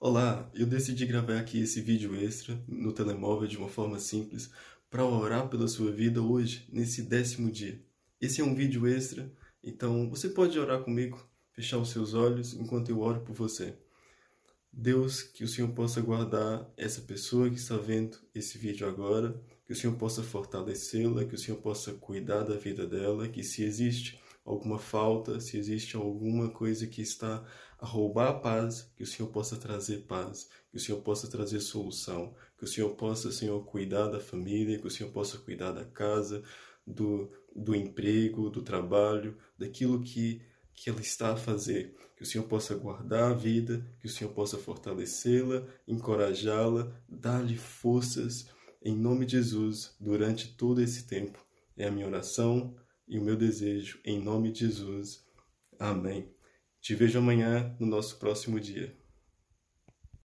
Olá, eu decidi gravar aqui esse vídeo extra no telemóvel de uma forma simples para orar pela sua vida hoje, nesse décimo dia. Esse é um vídeo extra, então você pode orar comigo, fechar os seus olhos enquanto eu oro por você. Deus, que o Senhor possa guardar essa pessoa que está vendo esse vídeo agora, que o Senhor possa fortalecê-la, que o Senhor possa cuidar da vida dela, que se existe alguma falta, se existe alguma coisa que está a roubar a paz, que o Senhor possa trazer paz, que o Senhor possa trazer solução, que o Senhor possa, Senhor, cuidar da família, que o Senhor possa cuidar da casa, do, do emprego, do trabalho, daquilo que, que ela está a fazer. Que o Senhor possa guardar a vida, que o Senhor possa fortalecê-la, encorajá-la, dar-lhe forças, em nome de Jesus, durante todo esse tempo. É a minha oração e o meu desejo, em nome de Jesus. Amém. Te vejo amanhã no nosso próximo dia.